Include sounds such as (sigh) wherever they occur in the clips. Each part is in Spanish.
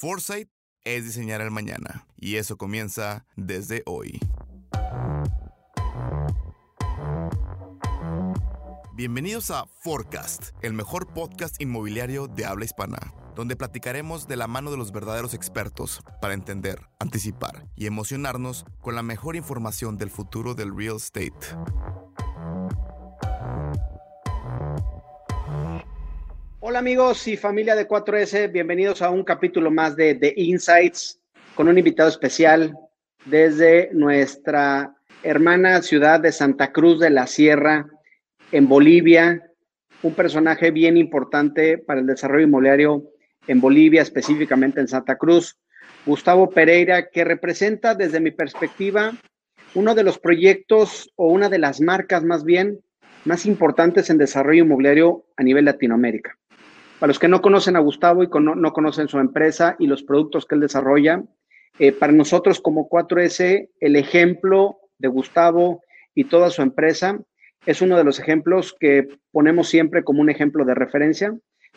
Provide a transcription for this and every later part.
Foresight es diseñar el mañana y eso comienza desde hoy. Bienvenidos a Forecast, el mejor podcast inmobiliario de habla hispana, donde platicaremos de la mano de los verdaderos expertos para entender, anticipar y emocionarnos con la mejor información del futuro del real estate. Hola amigos y familia de 4S, bienvenidos a un capítulo más de The Insights con un invitado especial desde nuestra hermana ciudad de Santa Cruz de la Sierra, en Bolivia, un personaje bien importante para el desarrollo inmobiliario en Bolivia, específicamente en Santa Cruz, Gustavo Pereira, que representa desde mi perspectiva uno de los proyectos o una de las marcas más bien más importantes en desarrollo inmobiliario a nivel Latinoamérica. Para los que no conocen a Gustavo y no, conocen su empresa y los productos que él desarrolla, eh, para nosotros como 4S, el ejemplo de Gustavo y toda su empresa es uno de los ejemplos que ponemos siempre como un ejemplo de referencia.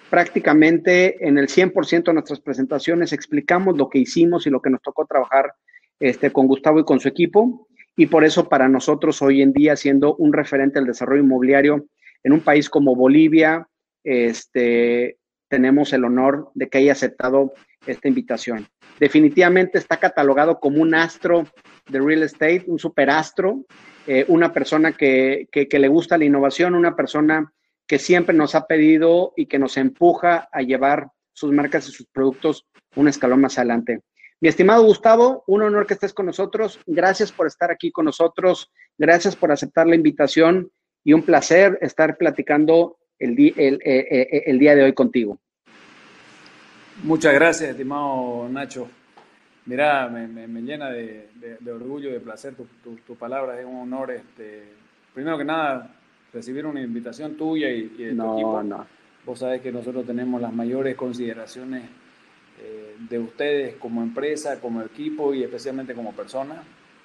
Prácticamente en el 100% de nuestras presentaciones explicamos lo que hicimos y lo que nos tocó trabajar este, con Gustavo y con su equipo. Y por eso para nosotros hoy en día, siendo un referente del desarrollo inmobiliario en un país como Bolivia, este, tenemos el honor de que haya aceptado esta invitación. Definitivamente está catalogado como un astro de real estate, un superastro, eh, una persona que, que, le gusta la innovación, una persona que siempre nos ha pedido y que nos empuja a llevar sus marcas y sus productos un escalón más adelante. Mi estimado Gustavo, un honor que estés con nosotros. Gracias por estar aquí con nosotros. Gracias por aceptar la invitación y un placer estar platicando el, eh, eh, el, día de hoy contigo. Muchas gracias, estimado Nacho. Mira, me, llena de, orgullo y de placer tus tu, palabras. Es un honor, este, primero que nada, recibir una invitación tuya y, de tu equipo. No. Vos sabés que nosotros tenemos las mayores consideraciones eh, de ustedes como empresa, como equipo y especialmente como persona.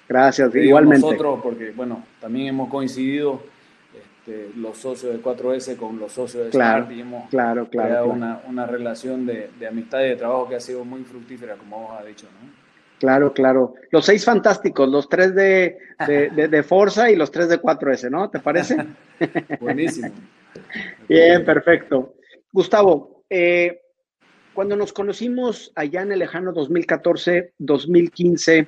Gracias, igualmente. Nosotros, porque bueno, también hemos coincidido este, los socios de 4S con los socios de claro, Smart y hemos claro, creado Una, una, relación de, de, amistad y de trabajo que ha sido muy fructífera, como vos has dicho, ¿no? Claro, claro. Los seis fantásticos, los tres de, de, de, Forza y los tres de 4S, ¿no? ¿Te parece? (laughs) Buenísimo. Bien, perfecto. Gustavo, eh, cuando nos conocimos allá en el lejano 2014, 2015,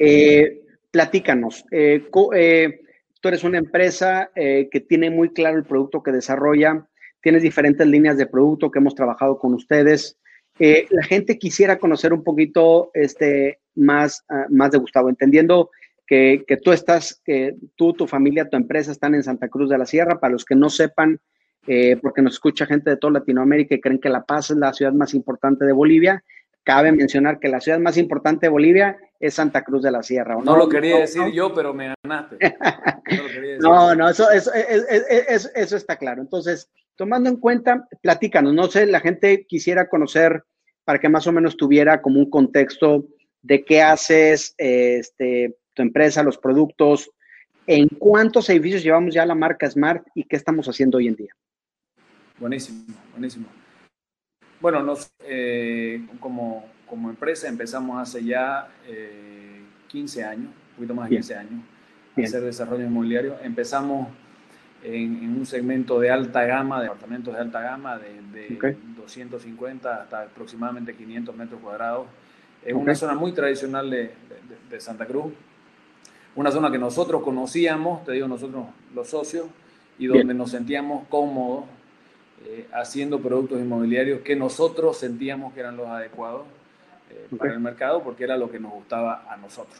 eh, platícanos, eh, eh Tú eres una empresa eh, que tiene muy claro el producto que desarrolla, tienes diferentes líneas de producto que hemos trabajado con ustedes. Eh, la gente quisiera conocer un poquito este, más, ah, más de Gustavo, entendiendo que, tú estás, que tú, tu familia, tu empresa están en Santa Cruz de la Sierra. Para los que no sepan, eh, porque nos escucha gente de toda Latinoamérica y creen que La Paz es la ciudad más importante de Bolivia, cabe mencionar que la ciudad más importante de Bolivia es Santa Cruz de la Sierra. no, lo quería decir yo, pero me ganaste. (laughs) No, no, eso, eso, eso, está claro. Entonces, tomando en cuenta, platícanos, no sé, la gente quisiera conocer para que más o menos tuviera como un contexto de qué haces, este, tu empresa, los productos, en cuántos edificios llevamos ya la marca Smart y qué estamos haciendo hoy en día. Buenísimo, buenísimo. Bueno, nos, eh, como, como, empresa empezamos hace ya 15 eh, años, un poquito más de 15 años, a hacer desarrollo inmobiliario. Empezamos en, un segmento de alta gama, de apartamentos de alta gama, de, 250 hasta aproximadamente 500 metros cuadrados. Es una zona muy tradicional de, de, Santa Cruz, una zona que nosotros conocíamos, te digo nosotros los socios, y donde nos sentíamos cómodos eh, haciendo productos inmobiliarios que nosotros sentíamos que eran los adecuados eh, para el mercado porque era lo que nos gustaba a nosotros.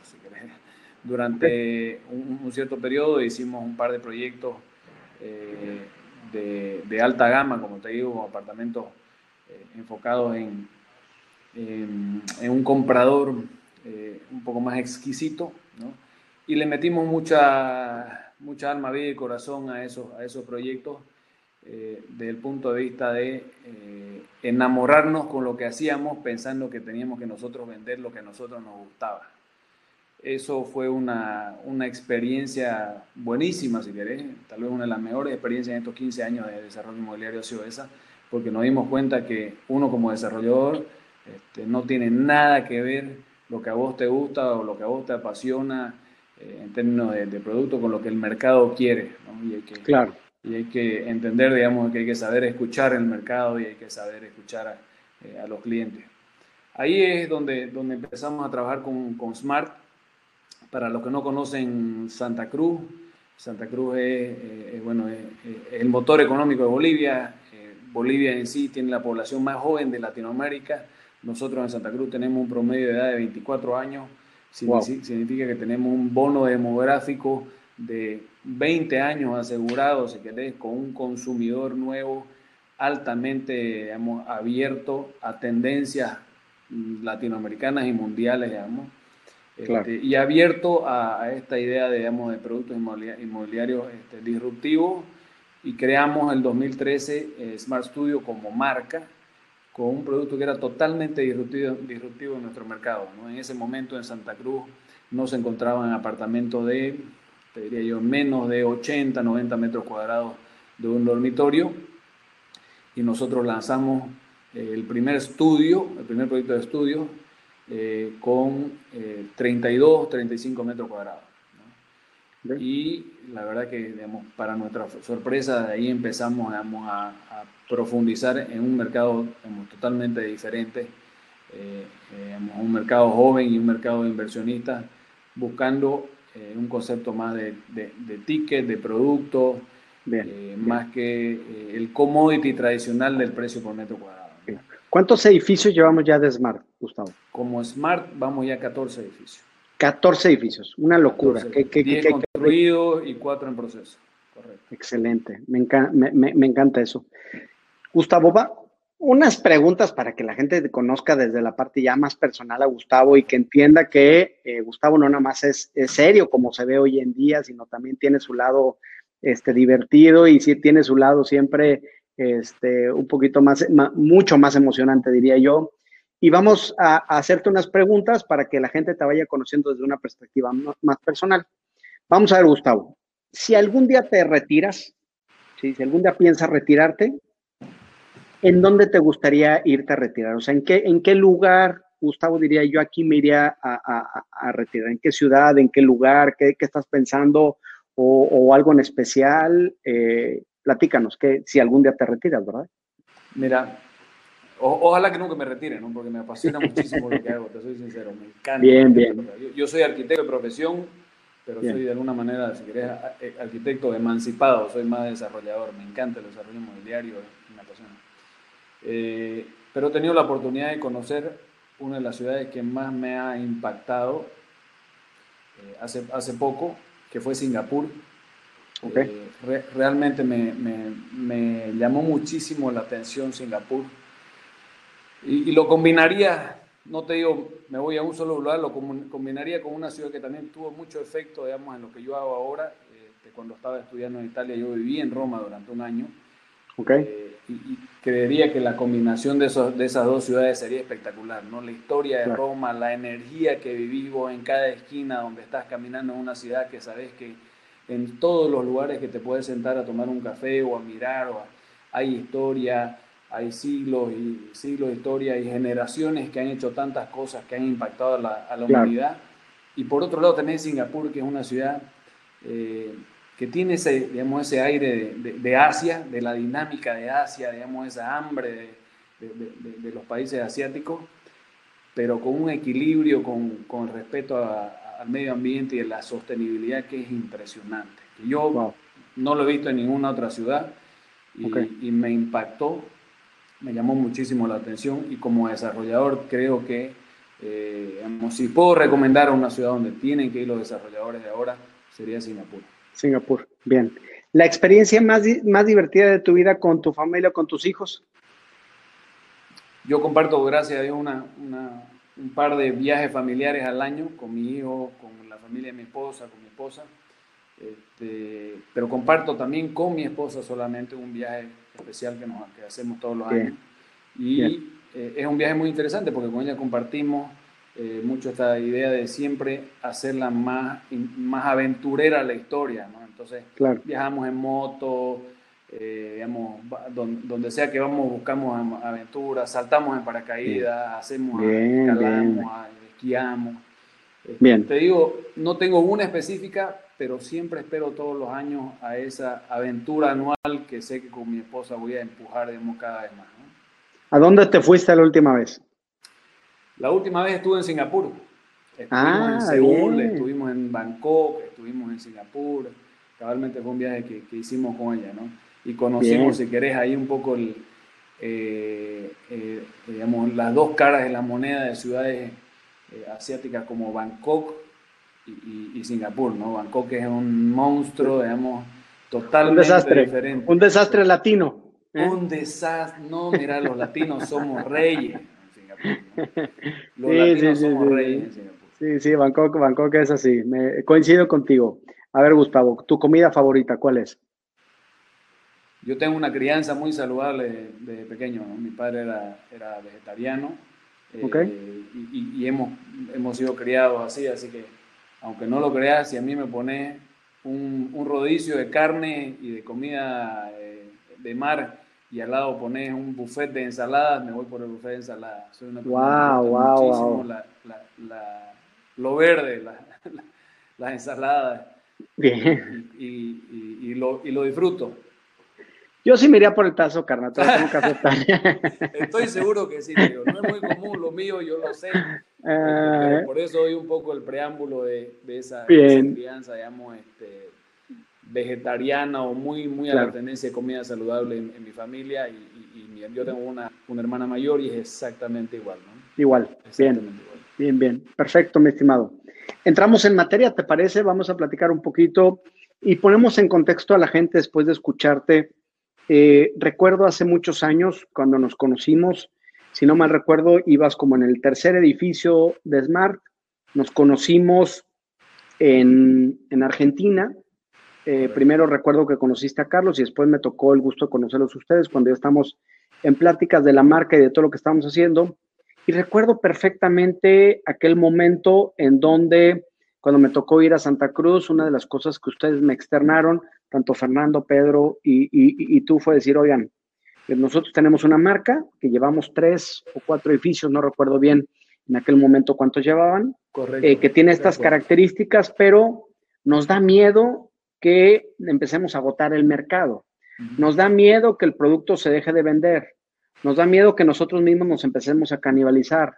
Durante un, cierto periodo hicimos un par de proyectos eh, de, alta gama, como te digo, apartamentos enfocados en, en, un comprador un poco más exquisito, y le metimos mucha, mucha alma, vida y corazón a esos, a esos proyectos eh, desde el punto de vista de eh, enamorarnos con lo que hacíamos pensando que teníamos que nosotros vender lo que a nosotros nos gustaba. Eso fue una, una experiencia buenísima, si querés, tal vez una de las mejores experiencias en estos 15 años de desarrollo inmobiliario ha sido esa, porque nos dimos cuenta que uno como desarrollador Este, no tiene nada que ver lo que a vos te gusta o lo que a vos te apasiona eh, en términos de, producto con lo que el mercado quiere. Claro. Y hay que entender, digamos, que hay que saber escuchar el mercado y hay que saber escuchar a, eh, los clientes. Ahí es donde, donde empezamos a trabajar con, con Smart. Para los que no conocen Santa Cruz, Santa Cruz es, bueno, es, el motor económico de Bolivia. Eh, Bolivia en sí tiene la población más joven de Latinoamérica. Nosotros en Santa Cruz tenemos un promedio de edad de 24 años. Significa que tenemos un bono demográfico de 20 años asegurados, si querés, con un consumidor nuevo altamente abierto a tendencias latinoamericanas y mundiales, digamos. Este, y abierto a, esta idea de, digamos, de productos inmobiliarios este, disruptivos y creamos el 2013 eh, Smart Studio como marca con un producto que era totalmente disruptivo, disruptivo en nuestro mercado. En ese momento en Santa Cruz no se encontraban apartamentos de, te diría yo, menos de 80, 90 metros cuadrados de un dormitorio y nosotros lanzamos eh, el primer estudio, el primer proyecto de estudio eh, con 32, eh, 35 metros cuadrados. Y la verdad que, digamos, para nuestra sorpresa, de ahí empezamos a, profundizar en un mercado totalmente diferente, eh, un mercado joven y un mercado de inversionistas, buscando un concepto más de, de, de ticket, de producto, más que el commodity tradicional del precio por metro cuadrado. ¿Cuántos edificios llevamos ya de Smart, Gustavo? Como Smart vamos ya a 14 edificios. 14 edificios, una locura. 10 construidos y 4 en proceso. Correcto. Excelente, me, encanta eso. Gustavo, va, unas preguntas para que la gente conozca desde la parte ya más personal a Gustavo y que entienda que eh, Gustavo no nada más es, serio como se ve hoy en día, sino también tiene su lado este, divertido y sí tiene su lado siempre este, un poquito más, mucho más emocionante, diría yo. Y vamos a, hacerte unas preguntas para que la gente te vaya conociendo desde una perspectiva más personal. Vamos a ver, Gustavo, si algún día te retiras, si algún día piensas retirarte, ¿en dónde te gustaría irte a retirar? O sea, ¿en qué, en qué lugar, Gustavo, diría yo, aquí me iría a, retirar? ¿En qué ciudad? ¿En qué lugar? ¿Qué, estás pensando? O, algo en especial? Eh, platícanos, que si algún día te retiras, ¿verdad? Mira, ojalá que nunca me retire, ¿no? Porque me apasiona (laughs) muchísimo lo que hago, te soy sincero, me encanta. Bien, bien. Yo, soy arquitecto de profesión, pero soy de alguna manera, si querés, eh, arquitecto emancipado, soy más desarrollador, me encanta el desarrollo inmobiliario, me apasiona. Eh, pero he tenido la oportunidad de conocer una de las ciudades que más me ha impactado eh, hace, hace poco, que fue Singapur. Eh, realmente me, me, me, llamó muchísimo la atención Singapur. Y, lo combinaría, no te digo, me voy a un solo lugar, lo combinaría con una ciudad que también tuvo mucho efecto, digamos, en lo que yo hago ahora. Este, cuando estaba estudiando en Italia, yo viví en Roma durante un año. Okay. Eh, y, creería que la combinación de, esos, de esas dos ciudades sería espectacular, ¿no? La historia de Roma, la energía que vivimos en cada esquina donde estás caminando en una ciudad que sabes que en todos los lugares que te puedes sentar a tomar un café o a mirar, o hay historia, hay siglos y siglos de historia y generaciones que han hecho tantas cosas que han impactado a la, humanidad. Y por otro lado tenés Singapur, que es una ciudad eh, que tiene ese, digamos, ese aire de, Asia, de la dinámica de Asia, digamos, esa hambre de, los países asiáticos, pero con un equilibrio, con, con respeto a, al medio ambiente y a la sostenibilidad que es impresionante. Yo no lo he visto en ninguna otra ciudad y, me impactó, me llamó muchísimo la atención y como desarrollador creo que eh, si puedo recomendar a una ciudad donde tienen que ir los desarrolladores de ahora, sería Singapur. Singapur, bien. ¿La experiencia más, más divertida de tu vida con tu familia o con tus hijos? Yo comparto, gracias a Dios, una, una, un par de viajes familiares al año con mi hijo, con la familia de mi esposa, con mi esposa. Este, pero comparto también con mi esposa solamente un viaje especial que, nos, que hacemos todos los años. Y eh, es un viaje muy interesante porque con ella compartimos eh, mucho esta idea de siempre hacerla más, más aventurera la historia. ¿no? Entonces viajamos en moto, eh, digamos, donde, sea que vamos buscamos aventuras, saltamos en paracaídas, hacemos, escalamos, esquiamos. Eh, bien. Te digo, no tengo una específica, pero siempre espero todos los años a esa aventura anual que sé que con mi esposa voy a empujar digamos, cada vez más. ¿A dónde te fuiste la última vez? La última vez estuve en Singapur. Estuvimos ah, en Seúl, estuvimos en Bangkok, estuvimos en Singapur. Cabalmente fue un viaje que, que hicimos con ella, ¿no? y conocimos, si querés, ahí un poco el, eh, eh, digamos, las dos caras de la moneda de ciudades eh, asiáticas como Bangkok y, Singapur, ¿no? Bangkok es un monstruo, digamos, totalmente un desastre, diferente. Un desastre latino. Un desastre, no, mira, los latinos somos reyes (laughs) Los somos reyes en Singapur. Sí, sí, Bangkok, Bangkok es así. Me, coincido contigo. A ver, Gustavo, ¿tu comida favorita cuál es? Yo tengo una crianza muy saludable de pequeño. Mi padre era, era vegetariano eh, y, hemos, hemos sido criados así, así que aunque no lo creas, si a mí me pone un, un rodicio de carne y de comida eh, de mar y al lado pones un buffet de ensaladas, me voy por el buffet de ensaladas. Soy una wow, wow, wow. La, la, lo verde, las ensaladas. Bien. Y, y, y, lo, y lo disfruto. Yo sí me iría por el tazo, carnal, tengo que (laughs) aceptar. Estoy seguro que sí, tío. No es muy común lo mío, yo lo sé. Ah. por eso doy un poco el preámbulo de, esa, crianza, digamos, este, vegetariana o muy, muy a la tendencia de comida saludable en, mi familia. Y, yo tengo una, una, hermana mayor y es exactamente igual, ¿no? Igual, bien. Bien, bien. Perfecto, mi estimado. Entramos en materia, ¿te parece? Vamos a platicar un poquito y ponemos en contexto a la gente después de escucharte eh, recuerdo hace muchos años cuando nos conocimos, si no mal recuerdo, ibas como en el tercer edificio de Smart. Nos conocimos en, Argentina. Eh, primero recuerdo que conociste a Carlos y después me tocó el gusto de conocerlos ustedes cuando ya estamos en pláticas de la marca y de todo lo que estamos haciendo. Y recuerdo perfectamente aquel momento en donde, cuando me tocó ir a Santa Cruz, una de las cosas que ustedes me externaron tanto Fernando, Pedro y, tú fue decir, oigan, eh, nosotros tenemos una marca que llevamos tres o cuatro edificios, no recuerdo bien en aquel momento cuántos llevaban, eh, que tiene estas características, pero nos da miedo que empecemos a agotar el mercado. Nos da miedo que el producto se deje de vender. Nos da miedo que nosotros mismos nos empecemos a canibalizar.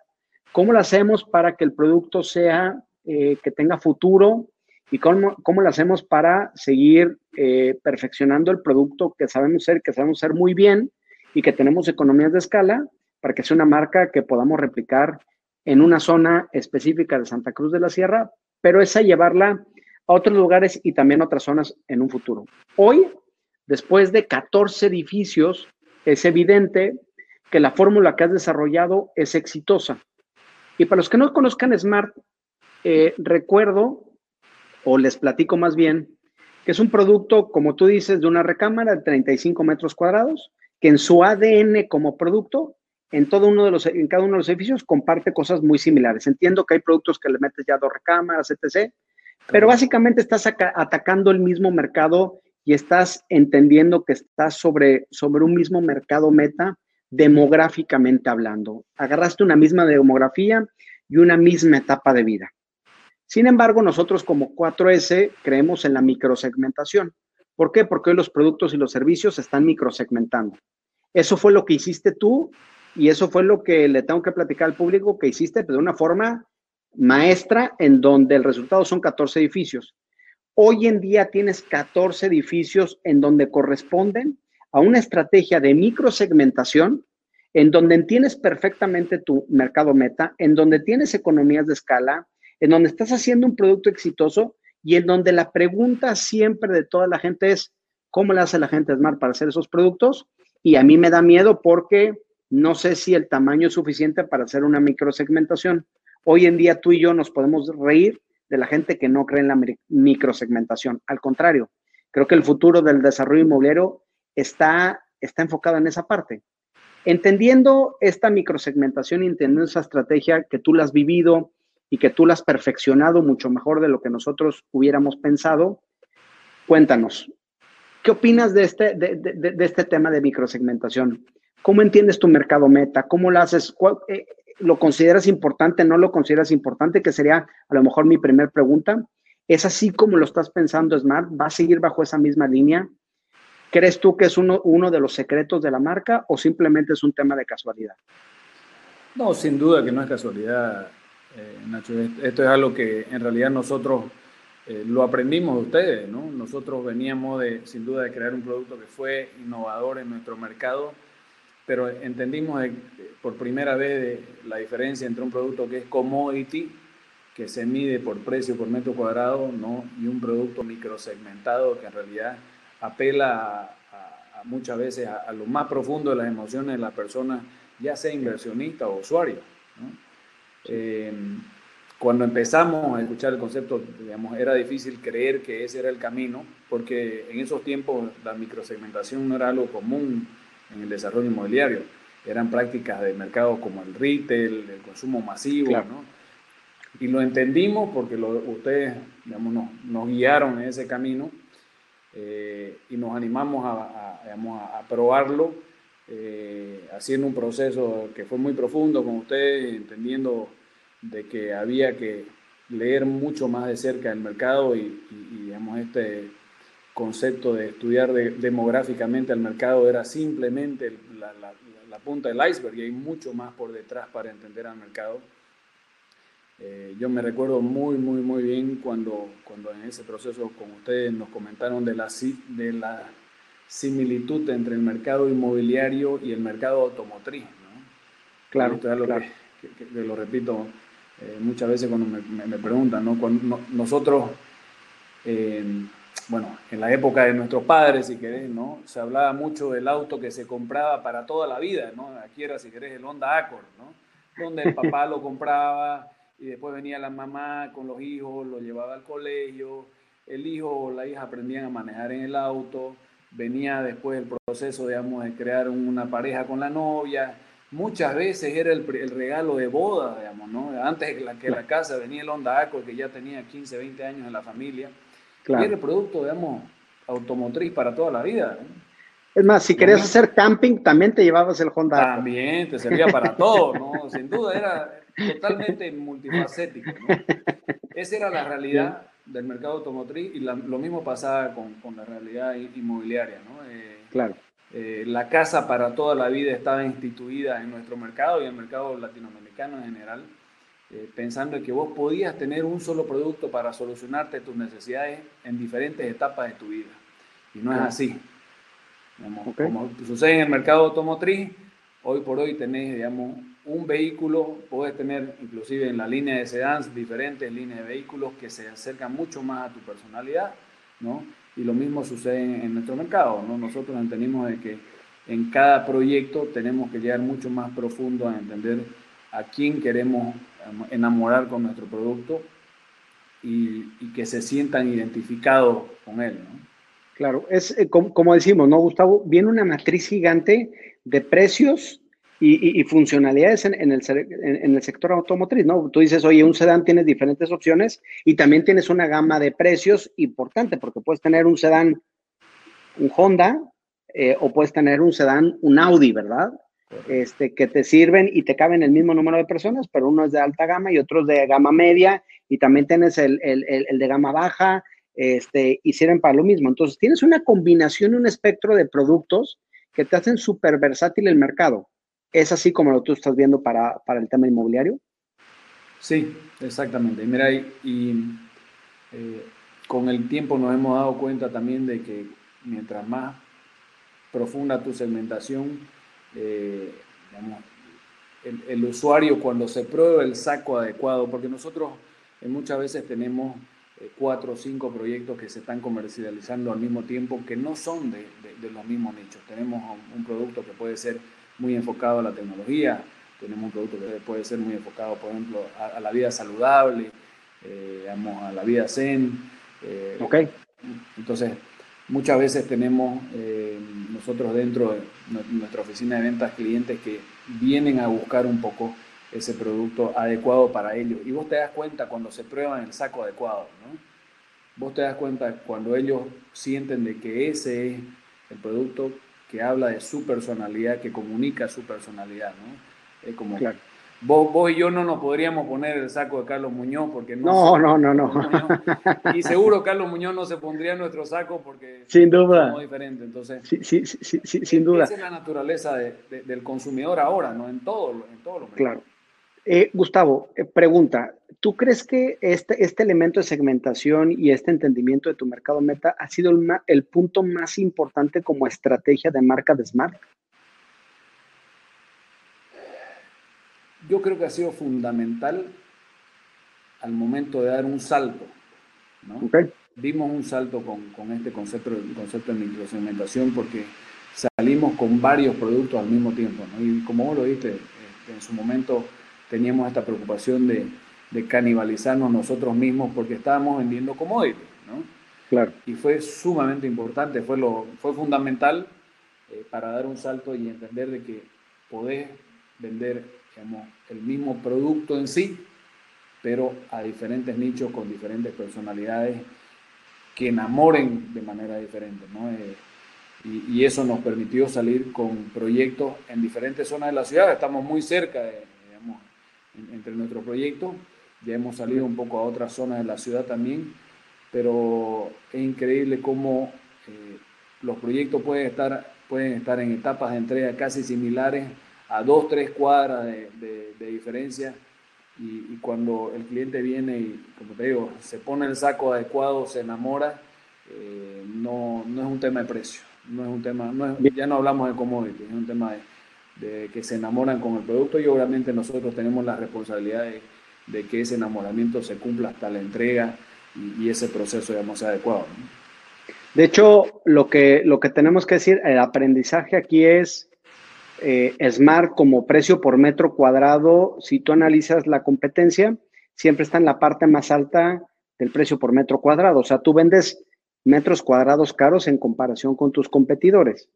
¿Cómo lo hacemos para que el producto sea, eh, que tenga futuro, y cómo, cómo lo hacemos para seguir eh, perfeccionando el producto que sabemos ser, que sabemos ser muy bien y que tenemos economías de escala para que sea una marca que podamos replicar en una zona específica de Santa Cruz de la Sierra, pero esa llevarla a otros lugares y también a otras zonas en un futuro. Hoy, después de 14 edificios, es evidente que la fórmula que has desarrollado es exitosa. Y para los que no conozcan Smart, eh, recuerdo o les platico más bien, que es un producto, como tú dices, de una recámara de 35 metros cuadrados, que en su ADN como producto, en, todo uno de los, en cada uno de los edificios, comparte cosas muy similares. Entiendo que hay productos que le metes ya dos recámaras, etc., pero básicamente estás atacando el mismo mercado y estás entendiendo que estás sobre, sobre un mismo mercado meta demográficamente hablando. Agarraste una misma demografía y una misma etapa de vida. Sin embargo, nosotros como 4S creemos en la microsegmentación. ¿Por qué? Porque hoy los productos y los servicios se están microsegmentando. Eso fue lo que hiciste tú y eso fue lo que le tengo que platicar al público que hiciste de una forma maestra en donde el resultado son 14 edificios. Hoy en día tienes 14 edificios en donde corresponden a una estrategia de microsegmentación en donde entiendes perfectamente tu mercado meta, en donde tienes economías de escala, en donde estás haciendo un producto exitoso y en donde la pregunta siempre de toda la gente es, ¿cómo le hace la gente Smart para hacer esos productos? Y a mí me da miedo porque no sé si el tamaño es suficiente para hacer una microsegmentación. Hoy en día tú y yo nos podemos reír de la gente que no cree en la microsegmentación. Al contrario, creo que el futuro del desarrollo inmobiliario está, está enfocado en esa parte. Entendiendo esta microsegmentación y entendiendo esa estrategia que tú la has vivido, y que tú la has perfeccionado mucho mejor de lo que nosotros hubiéramos pensado. Cuéntanos, ¿Qué opinas de este, de, este tema de microsegmentación? ¿Cómo entiendes tu mercado meta? ¿Cómo lo haces? ¿Lo consideras importante? ¿No lo consideras importante? Que sería a lo mejor mi primera pregunta. ¿Es así como lo estás pensando, Smart? ¿Va a seguir bajo esa misma línea? ¿Crees tú que es uno, uno de los secretos de la marca o simplemente es un tema de casualidad? No, sin duda que no es casualidad, eh, Nacho. Esto es algo que en realidad nosotros eh, lo aprendimos de ustedes, ¿no? Nosotros veníamos de, sin duda, de crear un producto que fue innovador en nuestro mercado, pero entendimos por primera vez la diferencia entre un producto que es commodity, que se mide por precio por metro cuadrado, ¿no? Y un producto microsegmentado que en realidad apela a, muchas veces a, lo más profundo de las emociones de la persona, ya sea inversionista o usuario, ¿no? Eh, cuando empezamos a escuchar el concepto, digamos, era difícil creer que ese era el camino, porque en esos tiempos la microsegmentación no era algo común en el desarrollo inmobiliario. Eran prácticas de mercado como el retail, el consumo masivo, ¿no? Y lo entendimos porque ustedes, digamos, nos, guiaron en ese camino eh, y nos animamos a, a, probarlo, eh, haciendo un proceso que fue muy profundo con ustedes, entendiendo de que había que leer mucho más de cerca el mercado y, digamos, este concepto de estudiar demográficamente el mercado era simplemente la, punta del iceberg y hay mucho más por detrás para entender al mercado. Eh, yo me recuerdo muy, muy, muy bien cuando, cuando en ese proceso con ustedes nos comentaron de la, de la similitud entre el mercado inmobiliario y el mercado automotriz. ¿no? Claro, claro. que, lo repito eh, muchas veces cuando me, preguntan, ¿no? Cuando nosotros, eh, bueno, en la época de nuestros padres, si querés, ¿no? Se hablaba mucho del auto que se compraba para toda la vida, ¿no? Aquí era, si querés, el Honda Accord, ¿no? Donde el papá lo compraba y después venía la mamá con los hijos, lo llevaba al colegio, el hijo o la hija aprendían a manejar en el auto, venía después el proceso, digamos, de crear una pareja con la novia, muchas veces era el, regalo de boda, digamos, ¿no? Antes de la, que la casa venía el Honda Accord, que ya tenía 15, 20 años en la familia. Y era el producto, digamos, automotriz para toda la vida. Es más, si querías hacer camping, también te llevabas el Honda. También, te servía para todo, ¿no? Sin duda, era totalmente multifacético, ¿no? (laughs) Esa era la realidad del mercado automotriz y lo mismo pasaba con, con, la realidad inmobiliaria, ¿no? Eh, claro. Eh, la casa para toda la vida estaba instituida en nuestro mercado y en el mercado latinoamericano en general, eh, pensando que vos podías tener un solo producto para solucionarte tus necesidades en diferentes etapas de tu vida. Y no es así. Como sucede en el mercado automotriz, hoy por hoy tenés, digamos, un vehículo, puedes tener inclusive en la línea de sedans diferentes líneas de vehículos que se acercan mucho más a tu personalidad, ¿no? y lo mismo sucede en, nuestro mercado. ¿no? Nosotros entendimos de que en cada proyecto tenemos que llegar mucho más profundo a entender a quién queremos enamorar con nuestro producto y, que se sientan identificados con él. Claro, es eh, como, decimos, ¿no, Gustavo? Viene una matriz gigante de precios y, funcionalidades en, el, en, el, sector automotriz, ¿no? Tú dices, oye, un sedán tienes diferentes opciones y también tienes una gama de precios importante, porque puedes tener un sedán, un Honda, eh, o puedes tener un sedán, un Audi, ¿verdad? Este, que te sirven y te caben el mismo número de personas, pero uno es de alta gama y otro es de gama media, y también tienes el, el, el de gama baja, este, y sirven para lo mismo. Entonces, tienes una combinación, un espectro de productos que te hacen súper versátil el mercado. ¿Es así como lo tú estás viendo para, el tema inmobiliario? Sí, exactamente. Mira, y, eh, con el tiempo nos hemos dado cuenta también de que mientras más profunda tu segmentación, eh, el, usuario cuando se prueba el saco adecuado, porque nosotros eh, muchas veces tenemos cuatro o cinco proyectos que se están comercializando al mismo tiempo que no son de, los mismos nichos. Tenemos un producto que puede ser muy enfocado a la tecnología, tenemos un producto que puede ser muy enfocado, por ejemplo, a, la vida saludable, eh, a la vida zen. Eh, ok. Entonces, muchas veces tenemos eh, nosotros dentro de nuestra oficina de ventas clientes que vienen a buscar un poco ese producto adecuado para ellos. Y vos te das cuenta cuando se prueba en el saco adecuado, ¿no? vos te das cuenta cuando ellos sienten de que ese es el producto que habla de su personalidad, que comunica su personalidad, ¿no? Es como, claro. Vos, y yo no nos podríamos poner el saco de Carlos Muñoz porque no. No, no, no, Y seguro Carlos Muñoz no se pondría nuestro saco porque sin duda. somos diferentes. Entonces, sí, sí, sí, sin duda. Esa es la naturaleza del consumidor ahora, ¿no? En todo, en todo lo Claro. Eh, Gustavo, eh, pregunta, ¿tú crees que este, este elemento de segmentación y este entendimiento de tu mercado meta ha sido el, el punto más importante como estrategia de marca de Smart? Yo creo que ha sido fundamental al momento de dar un salto. ¿no? Dimos un salto con, este concepto, concepto de microsegmentación porque salimos con varios productos al mismo tiempo. ¿no? Y como vos lo viste, este, en su momento teníamos esta preocupación de, canibalizarnos nosotros mismos porque estábamos vendiendo commodities. ¿no? Claro. Y fue sumamente importante, fue, lo, fue fundamental eh, para dar un salto y entender de que podés vender el mismo producto en sí, pero a diferentes nichos con diferentes personalidades que enamoren de manera diferente. ¿no? Eh, y, eso nos permitió salir con proyectos en diferentes zonas de la ciudad. Estamos muy cerca, entre nuestros proyectos. Ya hemos salido un poco a otras zonas de la ciudad también, pero es increíble cómo eh, los proyectos pueden estar, pueden estar en etapas de entrega casi similares a dos, tres cuadras de, diferencia. Y, cuando el cliente viene y, como te digo, se pone el saco adecuado, se enamora, eh, no, no, es un tema de precio, no es un tema, no ya no hablamos de commodity, es un tema de, que se enamoran con el producto y obviamente nosotros tenemos la responsabilidad de, que ese enamoramiento se cumpla hasta la entrega y, ese proceso, digamos, sea adecuado. De hecho, lo que, lo que tenemos que decir, el aprendizaje aquí es eh, Smart como precio por metro cuadrado, si tú analizas la competencia, siempre está en la parte más alta del precio por metro cuadrado. O sea, tú vendes metros cuadrados caros en comparación con tus competidores.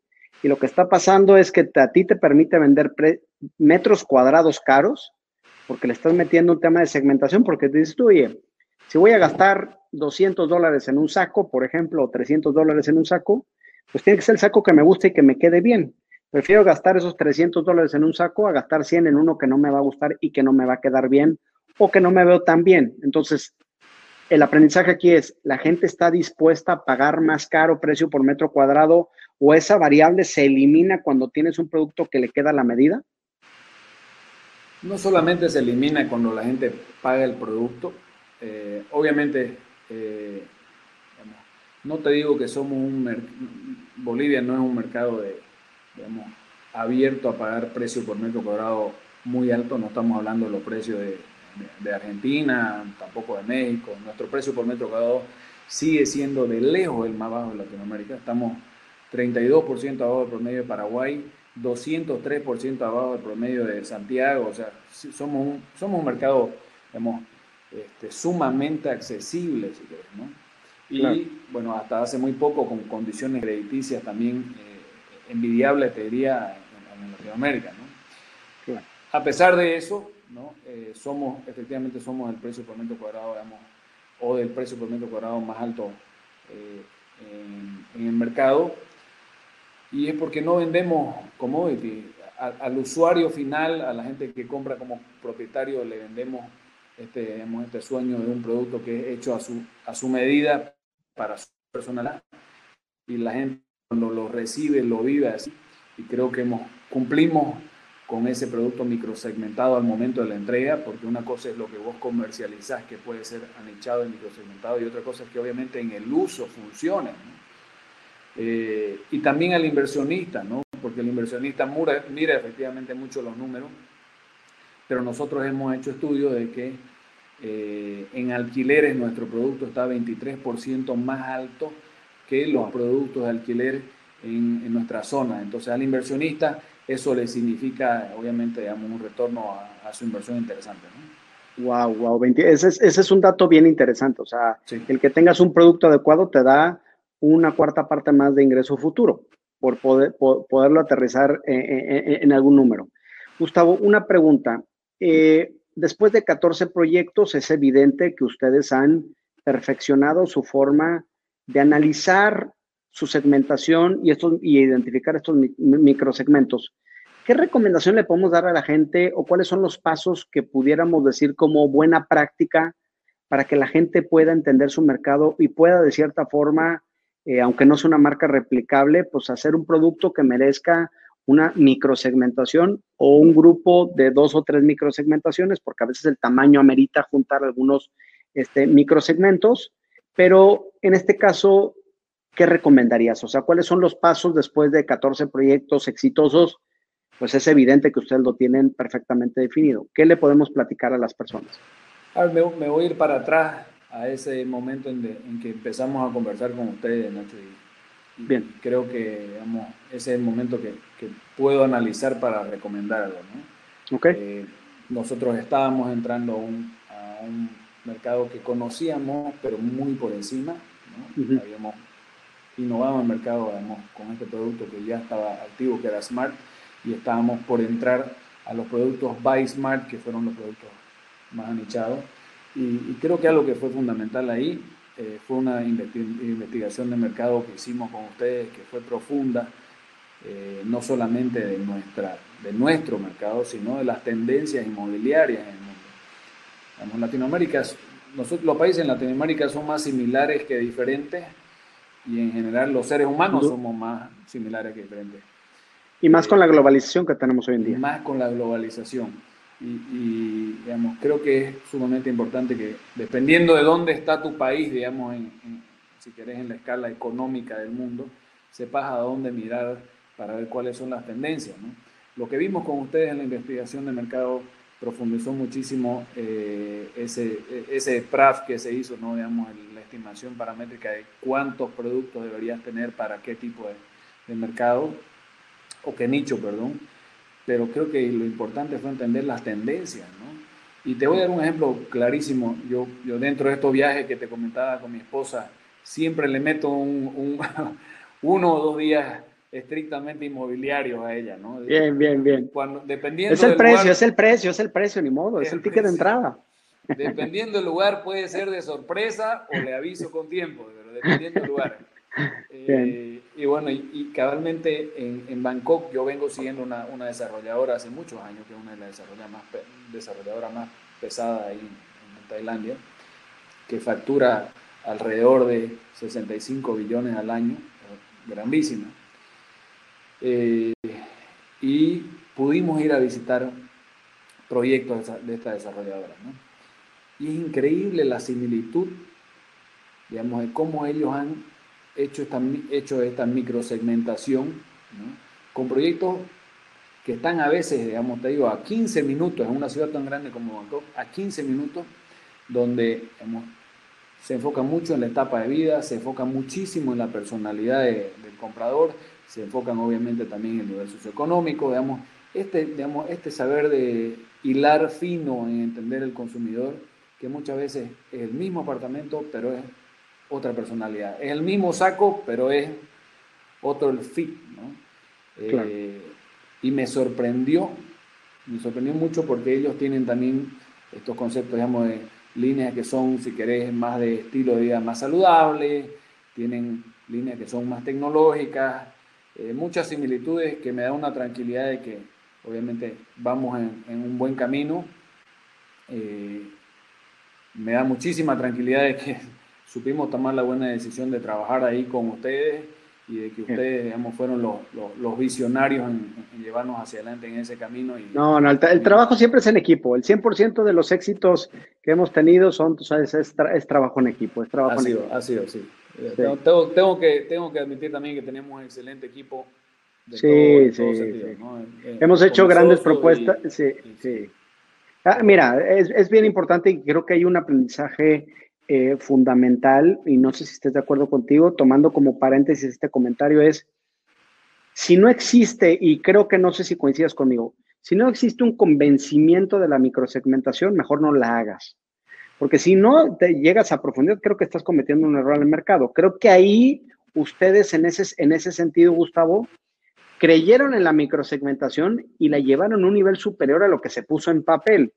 Y lo que está pasando es que a ti te permite vender metros cuadrados caros porque le estás metiendo un tema de segmentación, porque te dices tú, oye, si voy a gastar 200 dólares en un saco, por ejemplo, o 300 dólares en un saco, pues tiene que ser el saco que me guste y que me quede bien. Prefiero gastar esos 300 dólares en un saco a gastar 100 en uno que no me va a gustar y que no me va a quedar bien o que no me veo tan bien. Entonces, el aprendizaje aquí es, ¿la gente está dispuesta a pagar más caro precio por metro cuadrado o esa variable se elimina cuando tienes un producto que le queda la medida? No solamente se elimina cuando la gente paga el producto, eh, obviamente, eh, no te digo que somos un, Bolivia no es un mercado de, digamos, abierto a pagar precio por metro cuadrado muy alto, no estamos hablando de los precios de, de, Argentina, tampoco de México, nuestro precio por metro cuadrado sigue siendo de lejos el más bajo de Latinoamérica, estamos 32% abajo del promedio de Paraguay, 203% abajo del promedio de Santiago, o sea, somos un, somos un mercado, digamos, este, sumamente accesible, si querés, ¿no? Y bueno, hasta hace muy poco con condiciones crediticias también eh, envidiable, te diría, en, Latinoamérica. ¿no? A pesar de eso, ¿no? Eh, somos, efectivamente somos el precio por metro cuadrado, digamos, o del precio por metro cuadrado más alto eh, en, el mercado. Y es porque no vendemos commodity. al usuario final, a la gente que compra como propietario, le vendemos este, este sueño de un producto que es hecho a su, a su medida para su personalidad. Y la gente cuando lo recibe, lo vive así. Y creo que hemos, cumplimos con ese producto microsegmentado al momento de la entrega, porque una cosa es lo que vos comercializás, que puede ser anichado y microsegmentado, y otra cosa es que obviamente en el uso funcione. Eh, y también al inversionista, ¿no? porque el inversionista mira, mira efectivamente mucho los números, pero nosotros hemos hecho estudios de que eh, en alquileres nuestro producto está 23% más alto que los productos de alquiler en, nuestra zona. Entonces al inversionista eso le significa obviamente digamos, un retorno a, su inversión interesante. Wow, wow, ese es, un dato bien interesante. O sea, el que tengas un producto adecuado te da una cuarta parte más de ingreso futuro por, poder, poderlo aterrizar en, algún número. Gustavo, una pregunta. Eh, después de 14 proyectos, es evidente que ustedes han perfeccionado su forma de analizar su segmentación y, estos, y identificar estos microsegmentos. ¿Qué recomendación le podemos dar a la gente o cuáles son los pasos que pudiéramos decir como buena práctica para que la gente pueda entender su mercado y pueda de cierta forma, eh, aunque no sea una marca replicable, pues hacer un producto que merezca una microsegmentación o un grupo de dos o tres microsegmentaciones, porque a veces el tamaño amerita juntar algunos este, microsegmentos, pero en este caso, ¿qué recomendarías? O sea, ¿cuáles son los pasos después de 14 proyectos exitosos? Pues es evidente que ustedes lo tienen perfectamente definido. ¿Qué le podemos platicar a las personas? me, voy a ir para atrás a ese momento en, que empezamos a conversar con ustedes, Nacho. Y, Bien. Creo que digamos, ese es el momento que, puedo analizar para recomendar algo. ¿no? Okay. Eh, nosotros estábamos entrando a un, mercado que conocíamos, pero muy por encima. ¿no? Habíamos innovado en el mercado con este producto que ya estaba activo, que era Smart, y estábamos por entrar a los productos Buy Smart, que fueron los productos más anichados. Y, creo que algo que fue fundamental ahí eh, fue una investigación de mercado que hicimos con ustedes, que fue profunda, eh, no solamente de, nuestra, de nuestro mercado, sino de las tendencias inmobiliarias en Vamos, Latinoamérica, nosotros, los países en Latinoamérica son más similares que diferentes y en general los seres humanos somos más similares que diferentes. Y más con la globalización que tenemos hoy en día. Más con la globalización. Y, digamos, creo que es sumamente importante que, dependiendo de dónde está tu país, digamos, en, si querés en la escala económica del mundo, sepas a dónde mirar para ver cuáles son las tendencias. ¿no? Lo que vimos con ustedes en la investigación de mercado profundizó muchísimo eh, ese, ese PRAF que se hizo, ¿no? digamos, la estimación paramétrica de cuántos productos deberías tener para qué tipo de, mercado, o qué nicho, perdón pero creo que lo importante fue entender las tendencias, ¿no? Y te voy a dar un ejemplo clarísimo. Yo, yo dentro de estos viajes que te comentaba con mi esposa, siempre le meto un, (laughs) uno o dos días estrictamente inmobiliarios a ella, ¿no? Bien, bien, bien. Cuando, dependiendo es el precio, es el precio, es el precio, ni modo, es el, (laughs) ticket de entrada. Dependiendo del lugar puede ser de sorpresa o le aviso con tiempo, pero dependiendo del lugar. (laughs) Eh, y bueno, y, cabalmente en, Bangkok yo vengo siguiendo una, una, desarrolladora hace muchos años, que es una de las desarrolladoras más, desarrolladora más pesadas ahí en, Tailandia, que factura alrededor de 65 billones al año, grandísima. Eh, y pudimos ir a visitar proyectos de esta desarrolladora. ¿no? Y es increíble la similitud, digamos, de cómo ellos han hecho esta, hecho esta microsegmentación con proyectos que están a veces, digamos, te digo, a 15 minutos, en una ciudad tan grande como Bangkok, a 15 minutos, donde se enfoca mucho en la etapa de vida, se enfoca muchísimo en la personalidad del comprador, se enfocan obviamente también en el nivel socioeconómico, digamos, este, digamos, este saber de hilar fino en entender el consumidor, que muchas veces es el mismo apartamento, pero es otra personalidad. Es el mismo saco, pero es otro el fit, ¿no? Eh, y me sorprendió, me sorprendió mucho porque ellos tienen también estos conceptos, digamos, de líneas que son, si querés, más de estilo de vida más saludable, tienen líneas que son más tecnológicas, eh, muchas similitudes que me da una tranquilidad de que obviamente vamos en, un buen camino. Eh, me da muchísima tranquilidad de que (laughs) supimos tomar la buena decisión de trabajar ahí con ustedes y de que ustedes, digamos, fueron los, los, visionarios en, llevarnos hacia adelante en ese camino. Y, no, no, el, trabajo siempre es en equipo. El 100% de los éxitos que hemos tenido son, tú sabes, es, trabajo en equipo, es trabajo ha sido, equipo. Ha sido, sí. Tengo, tengo, que, tengo que admitir también que tenemos un excelente equipo. sí, sí, Hemos hecho grandes propuestas. sí, sí. Ah, mira, es, es bien importante y creo que hay un aprendizaje eh, fundamental, y no sé si estés de acuerdo contigo, tomando como paréntesis este comentario, es, si no existe, y creo que no sé si coincidas conmigo, si no existe un convencimiento de la microsegmentación, mejor no la hagas. Porque si no te llegas a profundidad, creo que estás cometiendo un error en el mercado. Creo que ahí ustedes en ese, en ese sentido, Gustavo, creyeron en la microsegmentación y la llevaron a un nivel superior a lo que se puso en papel.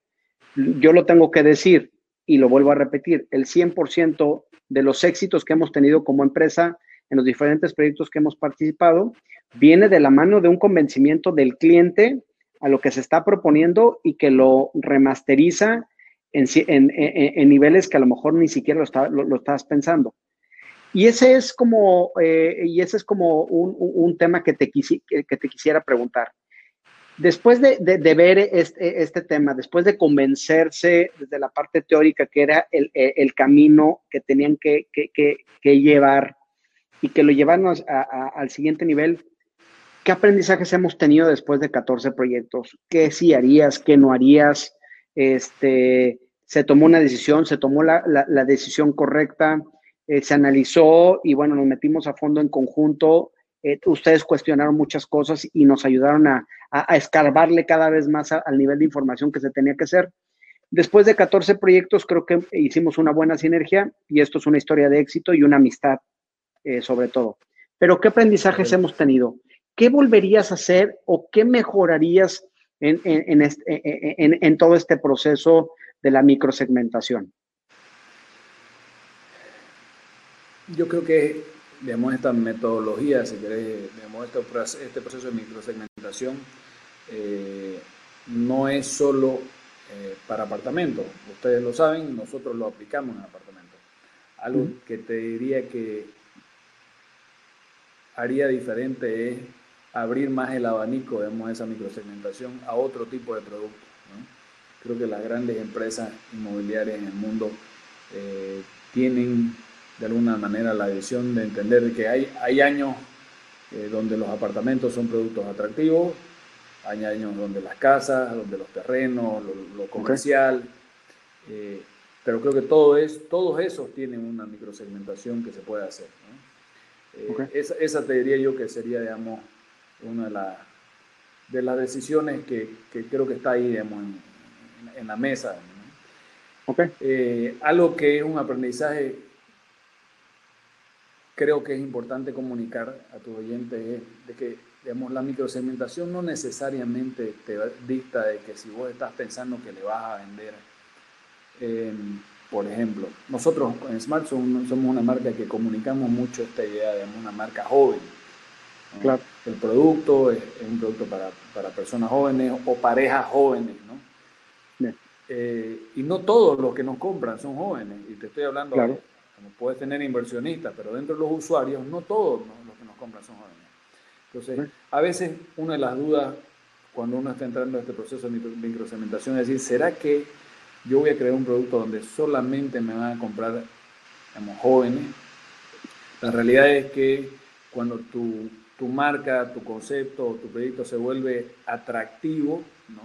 Yo lo tengo que decir y lo vuelvo a repetir, el 100% de los éxitos que hemos tenido como empresa en los diferentes proyectos que hemos participado viene de la mano de un convencimiento del cliente a lo que se está proponiendo y que lo remasteriza en, niveles que a lo mejor ni siquiera lo, lo, estabas pensando. Y ese es como, eh, y ese es como un, tema que te, quisiera preguntar. Después de, ver este, este, tema, después de convencerse desde la parte teórica que era el, camino que tenían que, llevar y que lo llevaron al siguiente nivel, ¿qué aprendizajes hemos tenido después de 14 proyectos? ¿Qué sí harías, qué no harías? Este, se tomó una decisión, se tomó la, decisión correcta, eh, se analizó y bueno, nos metimos a fondo en conjunto eh, ustedes cuestionaron muchas cosas y nos ayudaron a, escarbarle cada vez más al nivel de información que se tenía que hacer. Después de 14 proyectos, creo que hicimos una buena sinergia y esto es una historia de éxito y una amistad, eh, sobre todo. Pero, ¿qué aprendizajes hemos tenido? ¿Qué volverías a hacer o qué mejorarías en, en todo este proceso de la microsegmentación? Yo creo que digamos, esta metodología, si querés, digamos, este, este proceso de microsegmentación eh, no es solo eh, para apartamentos. Ustedes lo saben, nosotros lo aplicamos en apartamentos. Algo que te diría que haría diferente es abrir más el abanico, digamos, esa microsegmentación a otro tipo de productos. Creo que las grandes empresas inmobiliarias en el mundo eh, tienen de alguna manera la visión de entender que hay, hay años eh, donde los apartamentos son productos atractivos, hay años donde las casas, donde los terrenos, lo, comercial, eh, pero creo que todo es, todos esos tienen una microsegmentación que se puede hacer. Eh, esa, te diría yo que sería, digamos, una de, la, de las decisiones que, que, creo que está ahí, digamos, en, la mesa. algo que es un aprendizaje creo que es importante comunicar a tus oyentes de que digamos, la microsegmentación no necesariamente te dicta de que si vos estás pensando que le vas a vender, em, por ejemplo, nosotros en Smart somos una marca que comunicamos mucho esta idea de una marca joven. Claro. El producto es, un producto para, para, personas jóvenes o parejas jóvenes, ¿no? Eh, y no todos los que nos compran son jóvenes, y te estoy hablando claro como puedes tener inversionistas, pero dentro de los usuarios, no todos los que nos compran son jóvenes. Entonces, a veces una de las dudas cuando uno está entrando en este proceso de microcementación es decir, ¿será que yo voy a crear un producto donde solamente me van a comprar digamos, jóvenes? La realidad es que cuando tu, tu marca, tu concepto, tu proyecto se vuelve atractivo, ¿no?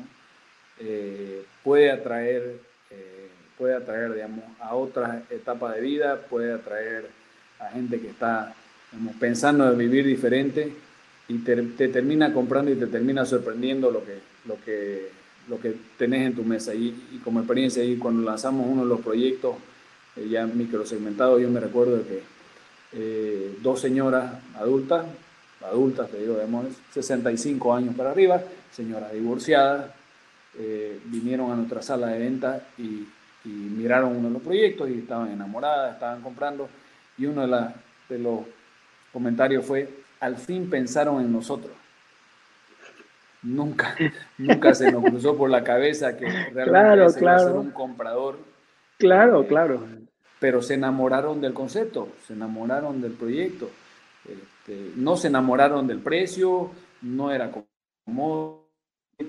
Eh, puede atraer eh, puede atraer, digamos, a otras etapas de vida, puede atraer a gente que está pensando en vivir diferente y te, termina comprando y te termina sorprendiendo lo que, lo que, lo que tenés en tu mesa. Y, como experiencia, y cuando lanzamos uno de los proyectos eh, ya microsegmentados, yo me recuerdo que eh, dos señoras adultas, adultas, te digo, digamos, 65 años para arriba, señoras divorciadas, eh, vinieron a nuestra sala de venta y y miraron uno de los proyectos y estaban enamoradas, estaban comprando y uno de, de los comentarios fue, al fin pensaron en nosotros. Nunca, (laughs) nunca se nos cruzó por la cabeza que (laughs) realmente claro, claro. ser un comprador. Claro, eh, claro. Pero se enamoraron del concepto, se enamoraron del proyecto. Este, no se enamoraron del precio, no era como el,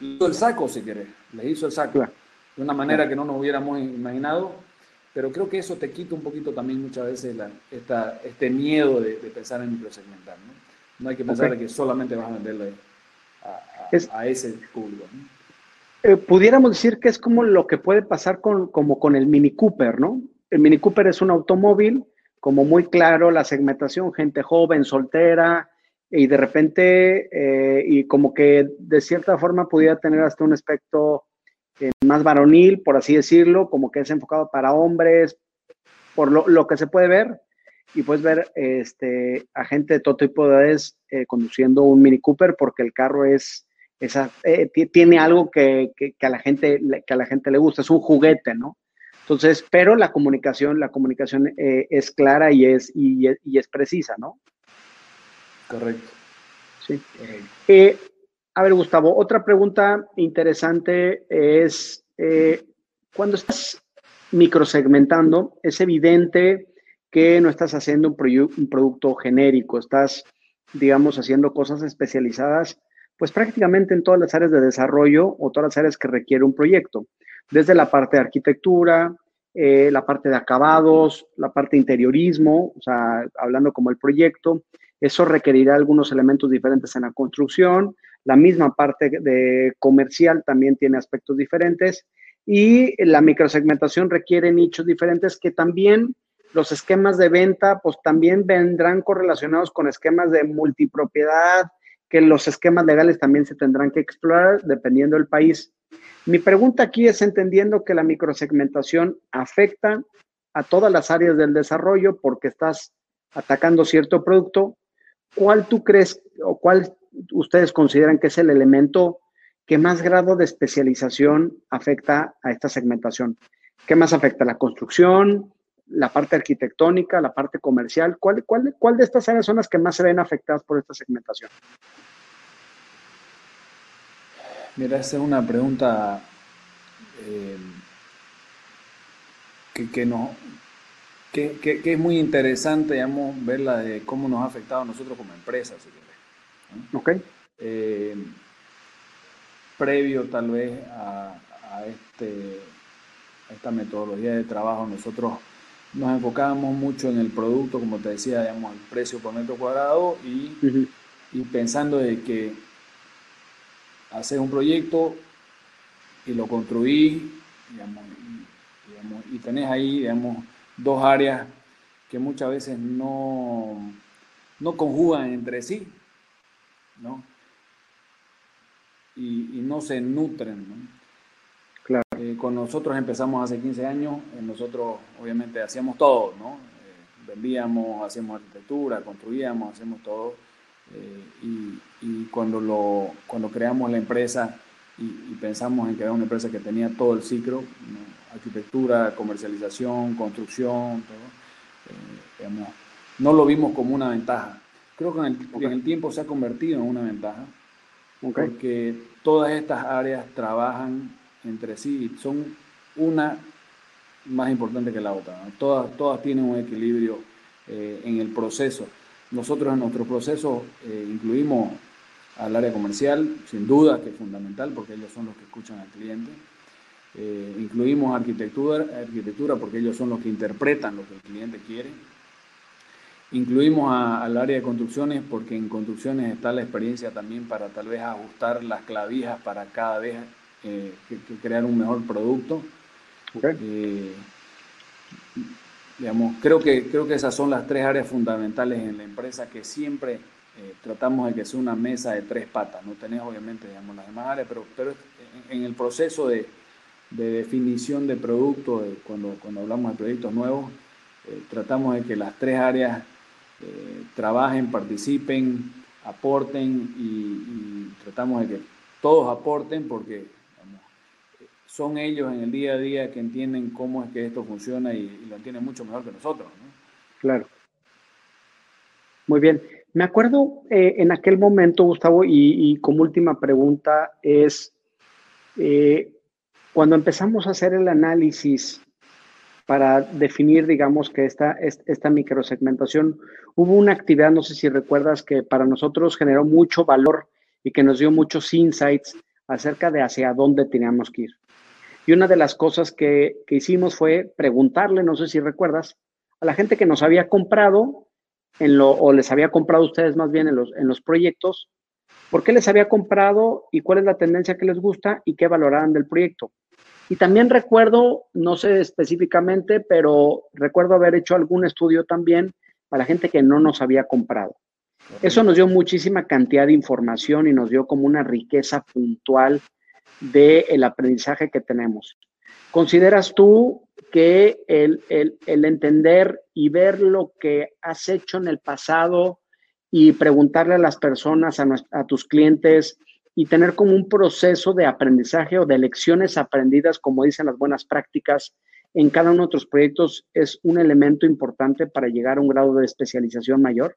le hizo el saco, si querés, le hizo el saco. De una manera que no nos hubiéramos imaginado, pero creo que eso te quita un poquito también muchas veces esta, este miedo de, pensar en microsegmentar. ¿no? no hay que pensar que solamente vas a venderle a, ese público. Eh, pudiéramos decir que es como lo que puede pasar con, como con el Mini Cooper, ¿no? El Mini Cooper es un automóvil, como muy claro, la segmentación, gente joven, soltera, y de repente, eh, y como que de cierta forma pudiera tener hasta un aspecto eh, más varonil, por así decirlo, como que es enfocado para hombres, por lo, que se puede ver, y puedes ver este, a gente de todo tipo de edades eh, conduciendo un Mini Cooper porque el carro es esa, tiene algo que, a la gente, que a la gente le gusta, es un juguete, ¿no? Entonces, pero la comunicación, la comunicación eh, es clara y es, y, es precisa, ¿no? Correcto. Sí. Eh, a ver, Gustavo, otra pregunta interesante es, cuando estás microsegmentando, es evidente que no estás haciendo un, un producto genérico, estás, digamos, haciendo cosas especializadas pues prácticamente en todas las áreas de desarrollo o todas las áreas que requiere un proyecto, desde la parte de arquitectura, eh, la parte de acabados, la parte de interiorismo, o sea, hablando como el proyecto, eso requerirá algunos elementos diferentes en la construcción, la misma parte de comercial también tiene aspectos diferentes y la microsegmentación requiere nichos diferentes que también los esquemas de venta pues también vendrán correlacionados con esquemas de multipropiedad, que los esquemas legales también se tendrán que explorar dependiendo del país. Mi pregunta aquí es entendiendo que la microsegmentación afecta a todas las áreas del desarrollo porque estás atacando cierto producto. ¿Cuál tú crees o cuál ustedes consideran que es el elemento que más grado de especialización afecta a esta segmentación? ¿Qué más afecta? ¿La construcción? ¿La parte arquitectónica? ¿La parte comercial? ¿Cuál, cuál, cuál de estas áreas son las que más se ven afectadas por esta segmentación? Mira, esa es una pregunta eh, que, no, que, es muy interesante, digamos, verla de cómo nos ha afectado a nosotros como empresa, Ok. Eh, previo tal vez a, este, esta metodología de trabajo, nosotros nos enfocábamos mucho en el producto, como te decía, digamos, el precio por metro cuadrado y, y pensando de que haces un proyecto y lo construí, y, tenés ahí, digamos, dos áreas que muchas veces no, no conjugan entre sí, ¿no? Y, no se nutren, Claro. Eh, con nosotros empezamos hace 15 años, eh, nosotros obviamente hacíamos todo, ¿no? Eh, vendíamos, hacíamos arquitectura, construíamos, hacemos todo y, cuando, lo, cuando creamos la empresa y, pensamos en crear una empresa que tenía todo el ciclo, arquitectura, comercialización, construcción, todo, eh, no lo vimos como una ventaja. Creo que en el, tiempo se ha convertido en una ventaja, porque todas estas áreas trabajan entre sí y son una más importante que la otra. Todas, todas tienen un equilibrio eh, en el proceso. Nosotros en nuestro proceso eh, incluimos al área comercial, sin duda que es fundamental porque ellos son los que escuchan al cliente. Eh, incluimos arquitectura, arquitectura porque ellos son los que interpretan lo que el cliente quiere. Incluimos al área de construcciones porque en construcciones está la experiencia también para tal vez ajustar las clavijas para cada vez eh, crear un mejor producto. Digamos, creo, que, creo que esas son las tres áreas fundamentales en la empresa que siempre eh, tratamos de que sea una mesa de tres patas. No tenés obviamente las demás áreas, pero, pero en, el proceso de, de definición de producto, cuando, cuando hablamos de proyectos nuevos, eh, tratamos de que las tres áreas eh, trabajen, participen, aporten y, tratamos de que todos aporten porque son ellos en el día a día que entienden cómo es que esto funciona y, lo entienden mucho mejor que nosotros. Claro. Muy bien. Me acuerdo eh, en aquel momento, Gustavo, y, como última pregunta es, eh, cuando empezamos a hacer el análisis para definir, digamos, que esta, esta microsegmentación, hubo una actividad, no sé si recuerdas, que para nosotros generó mucho valor y que nos dio muchos insights acerca de hacia dónde teníamos que ir. Y una de las cosas que, hicimos fue preguntarle, no sé si recuerdas, a la gente que nos había comprado en lo, o les había comprado a ustedes más bien en los, en los proyectos, por qué les había comprado y cuál es la tendencia que les gusta y qué valoraban del proyecto. Y también recuerdo, no sé específicamente, pero recuerdo haber hecho algún estudio también para la gente que no nos había comprado. Eso nos dio muchísima cantidad de información y nos dio como una riqueza puntual del aprendizaje que tenemos. ¿Consideras tú que el, entender y ver lo que has hecho en el pasado y preguntarle a las personas, a, tus clientes, y tener como un proceso de aprendizaje o de lecciones aprendidas, como dicen las buenas prácticas, en cada uno de nuestros proyectos es un elemento importante para llegar a un grado de especialización mayor?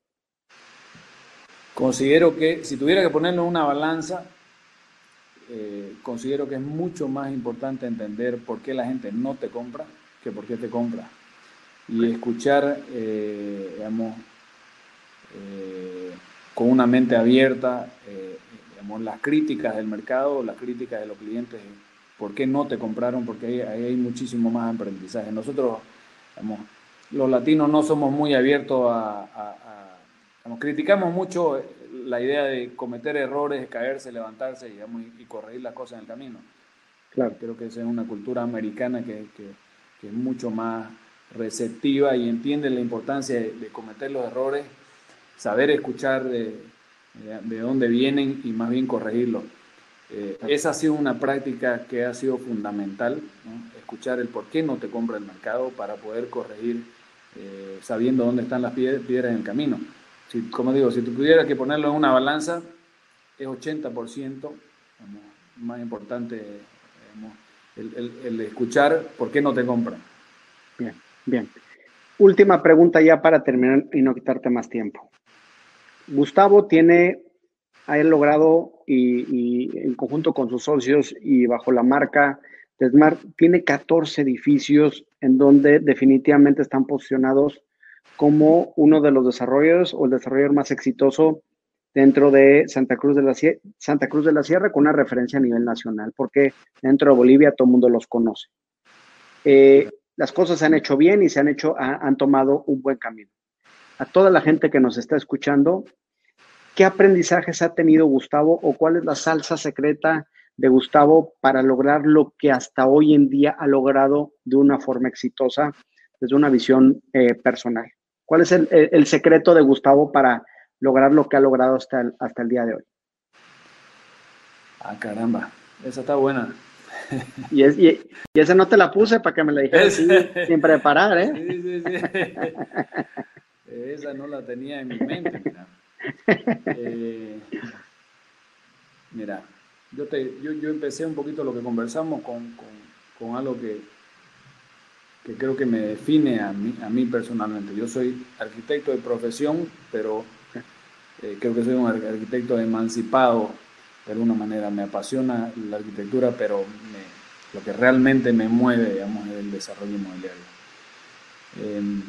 Considero que si tuviera que ponerlo en una balanza, eh, considero que es mucho más importante entender por qué la gente no te compra que por qué te compra. Y escuchar, eh, digamos, eh, con una mente abierta, digamos, las críticas del mercado, las críticas de los clientes, por qué no te compraron, porque ahí, hay muchísimo más aprendizaje. Nosotros, digamos, los latinos no somos muy abiertos a criticamos mucho la idea de cometer errores, caerse, levantarse digamos, y, corregir las cosas en el camino. Claro. Creo que esa es una cultura americana que, es mucho más receptiva y entiende la importancia de, cometer los errores, saber escuchar de, de, dónde vienen y más bien corregirlos. Eh, esa ha sido una práctica que ha sido fundamental, escuchar el por qué no te compra el mercado para poder corregir eh, sabiendo dónde están las piedras en el camino como digo, si tú pudieras que ponerlo en una balanza, es 80% más importante el, escuchar por qué no te compran. Bien, bien. Última pregunta ya para terminar y no quitarte más tiempo. Gustavo tiene, ha logrado y, y en conjunto con sus socios y bajo la marca de Smart, tiene 14 edificios en donde definitivamente están posicionados como uno de los desarrollos o el desarrollador más exitoso dentro de Santa Cruz de la, Santa Cruz de la Sierra con una referencia a nivel nacional, porque dentro de Bolivia todo el mundo los conoce. Eh, las cosas se han hecho bien y se han hecho, han tomado un buen camino. A toda la gente que nos está escuchando, ¿qué aprendizajes ha tenido Gustavo o cuál es la salsa secreta de Gustavo para lograr lo que hasta hoy en día ha logrado de una forma exitosa desde una visión eh, personal? ¿Cuál es el, secreto de Gustavo para lograr lo que ha logrado hasta el, hasta el día de hoy? Ah, caramba, esa está buena. Y, es, y, esa no te la puse para que me la dijeras sin preparar, ¿eh? Sí, sí, sí. esa no la tenía en mi mente, mira. Eh, mira, yo, te, yo, yo, empecé un poquito lo que conversamos con, con, con algo que, que creo que me define a mí, a mí personalmente. Yo soy arquitecto de profesión, pero (laughs) eh, creo que soy un arquitecto emancipado de alguna manera. Me apasiona la arquitectura, pero lo que realmente me mueve, digamos, es el desarrollo inmobiliario. Em,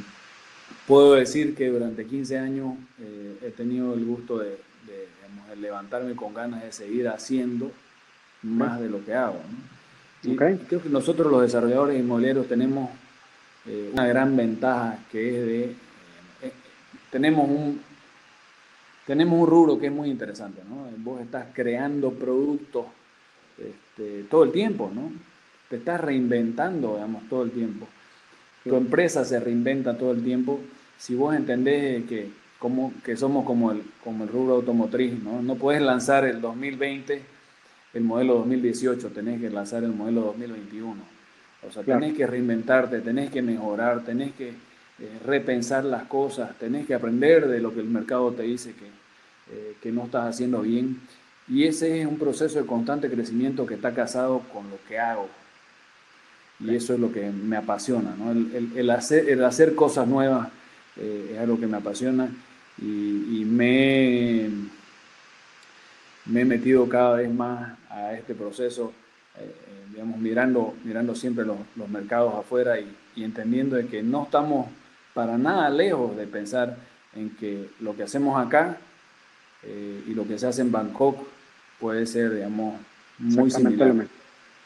puedo decir que durante 15 años eh, he tenido el gusto de, levantarme con ganas de seguir haciendo más de lo que hago. Y creo que nosotros los desarrolladores inmobiliarios tenemos eh, una gran ventaja que es de, eh, tenemos, un, tenemos un rubro que es muy interesante, ¿no? Vos estás creando productos este, todo el tiempo, ¿no? Te estás reinventando, digamos, todo el tiempo. Tu empresa se reinventa todo el tiempo. Si vos entendés que, como, que somos como el, como el rubro automotriz, ¿no? No puedes lanzar el 2020 el modelo 2018, tenés que lanzar el modelo 2021 o sea, tenés que reinventarte, tenés que mejorar, tenés que eh, repensar las cosas, tenés que aprender de lo que el mercado te dice que, eh, que no estás haciendo bien. Y ese es un proceso de constante crecimiento que está casado con lo que hago. Y eso es lo que me apasiona, ¿no? el, el, hacer, el hacer cosas nuevas eh, es algo que me apasiona y, y me, me he metido cada vez más a este proceso eh, digamos, mirando, mirando siempre los, los mercados afuera y, y, entendiendo de que no estamos para nada lejos de pensar en que lo que hacemos acá eh, y lo que se hace en Bangkok puede ser, digamos, muy similar.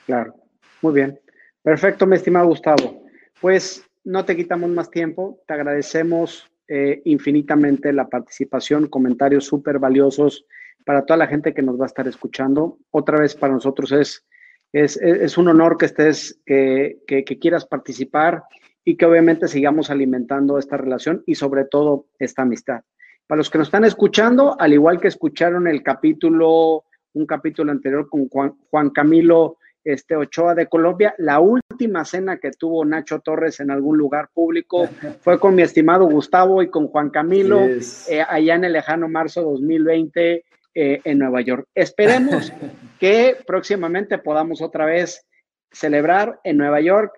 Claro, muy bien. Perfecto, mi estimado Gustavo. Pues no te quitamos más tiempo, te agradecemos eh, infinitamente la participación, comentarios súper valiosos para toda la gente que nos va a estar escuchando. Otra vez para nosotros es es, un honor que estés, que, quieras participar y que obviamente sigamos alimentando esta relación y sobre todo esta amistad. Para los que nos están escuchando, al igual que escucharon el capítulo, un capítulo anterior con Juan, Camilo este, Ochoa de Colombia, la última cena que tuvo Nacho Torres en algún lugar público (laughs) fue con mi estimado Gustavo y con Juan Camilo, eh, allá en el lejano marzo 2020 eh, en Nueva York. Esperemos (laughs) que próximamente podamos otra vez celebrar en Nueva York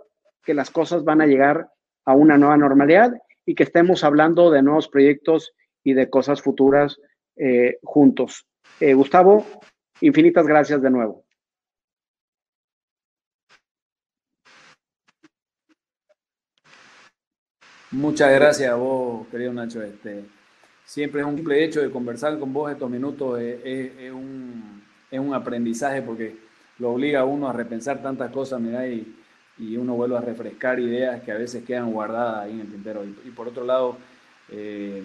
que las cosas van a llegar a una nueva normalidad y que estemos hablando de nuevos proyectos y de cosas futuras eh, juntos. Eh, Gustavo, infinitas gracias de nuevo. Muchas gracias a vos, querido Nacho. Este, siempre es un simple hecho de conversar con vos estos minutos, es, un, es un, aprendizaje porque lo obliga a uno a repensar tantas cosas, mira, y, y, uno vuelve a refrescar ideas que a veces quedan guardadas ahí en el tintero. Y, por otro lado, eh,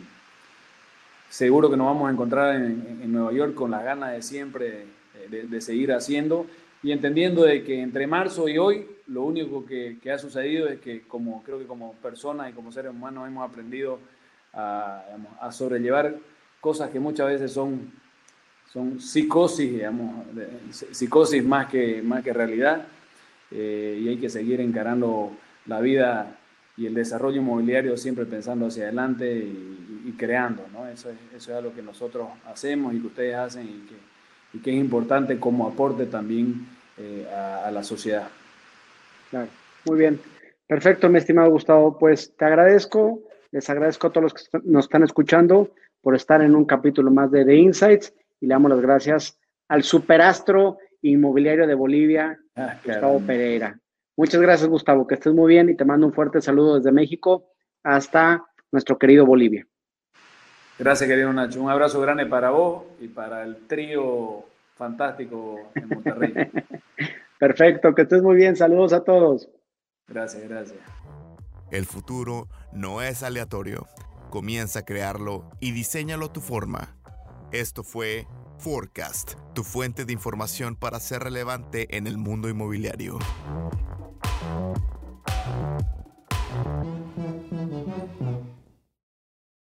seguro que nos vamos a encontrar en, en, Nueva York con las ganas de siempre de, de, seguir haciendo y entendiendo de que entre marzo y hoy lo único que, que, ha sucedido es que como creo que como personas y como seres humanos hemos aprendido a, sobrellevar cosas que muchas veces son, son psicosis, digamos, psicosis más que, más que realidad, eh, y hay que seguir encarando la vida y el desarrollo inmobiliario siempre pensando hacia adelante y, creando, ¿no? Eso es, eso es algo que nosotros hacemos y que ustedes hacen y que, y que es importante como aporte también eh, a, a la sociedad. Claro, muy bien. Perfecto, mi estimado Gustavo. Pues te agradezco les agradezco a todos los que nos están escuchando por estar en un capítulo más de The Insights y le damos las gracias al superastro inmobiliario de Bolivia, ah, Gustavo Pereira. Muchas gracias, Gustavo, que estés muy bien y te mando un fuerte saludo desde México hasta nuestro querido Bolivia. Gracias, querido Nacho. Un abrazo grande para vos y para el trío fantástico en Monterrey. (laughs) Perfecto, que estés muy bien. Saludos a todos. Gracias, gracias. El futuro no es aleatorio. Comienza a crearlo y diseñalo tu forma. Esto fue Forecast, tu fuente de información para ser relevante en el mundo inmobiliario.